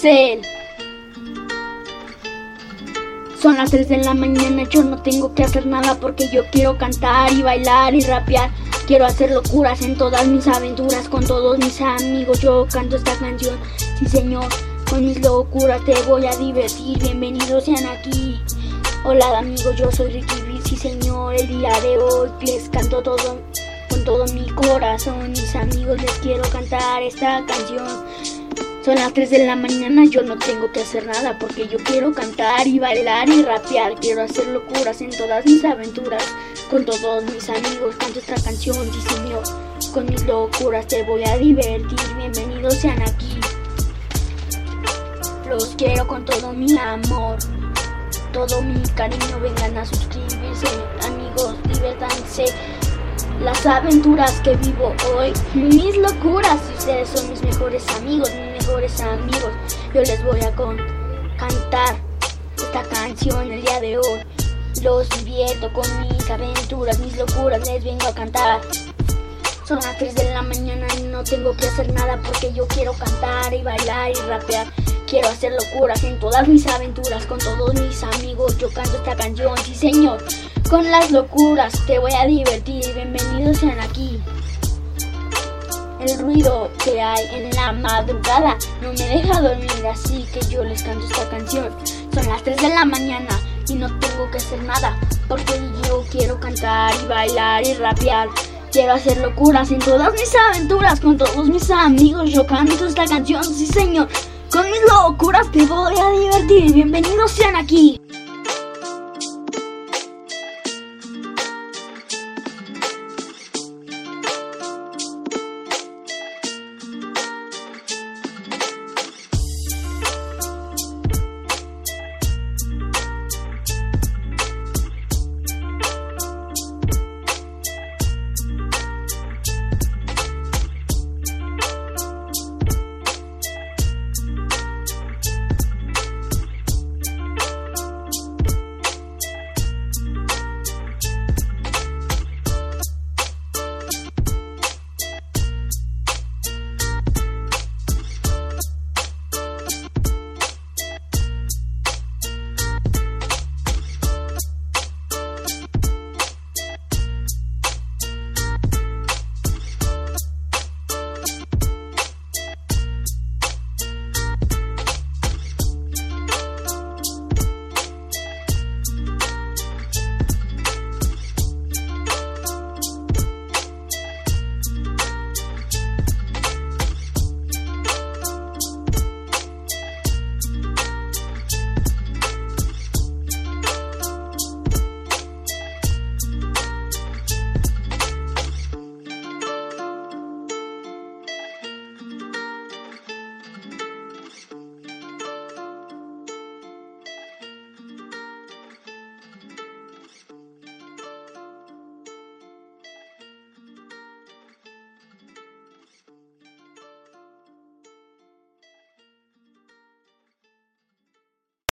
Son las 3 de la mañana, yo no tengo que hacer nada porque yo quiero cantar y bailar y rapear. Quiero hacer locuras en todas mis aventuras con todos mis amigos. Yo canto esta canción, sí señor. Con mis locuras te voy a divertir. Bienvenidos sean aquí. Hola amigos, yo soy Ricky B, sí señor. El día de hoy les canto todo con todo mi corazón. Mis amigos les quiero cantar esta canción. Son las 3 de la mañana, yo no tengo que hacer nada porque yo quiero cantar y bailar y rapear. Quiero hacer locuras en todas mis aventuras. Con todos mis amigos canto esta canción, sí señor. Con mis locuras te voy a divertir. Bienvenidos sean aquí. Los quiero con todo mi amor. Todo mi cariño, vengan a suscribirse. Amigos, divertanse las aventuras que vivo hoy, mis locuras. Ustedes son mis mejores amigos, mis mejores amigos. Yo les voy a cantar esta canción el día de hoy. Los divierto con mis aventuras, mis locuras, les vengo a cantar. Son las 3 de la mañana y no tengo que hacer nada porque yo quiero cantar y bailar y rapear. Quiero hacer locuras en todas mis aventuras con todos mis amigos. Yo canto esta canción, sí señor. Con las locuras te voy a divertir. Bienvenidos sean aquí. El ruido que hay en la madrugada no me deja dormir, así que yo les canto esta canción. Son las 3 de la mañana y no tengo que hacer nada porque yo quiero cantar y bailar y rapear. Quiero hacer locuras en todas mis aventuras con todos mis amigos. Yo canto esta canción, sí señor. Con mis locuras te voy a divertir. Bienvenidos sean aquí.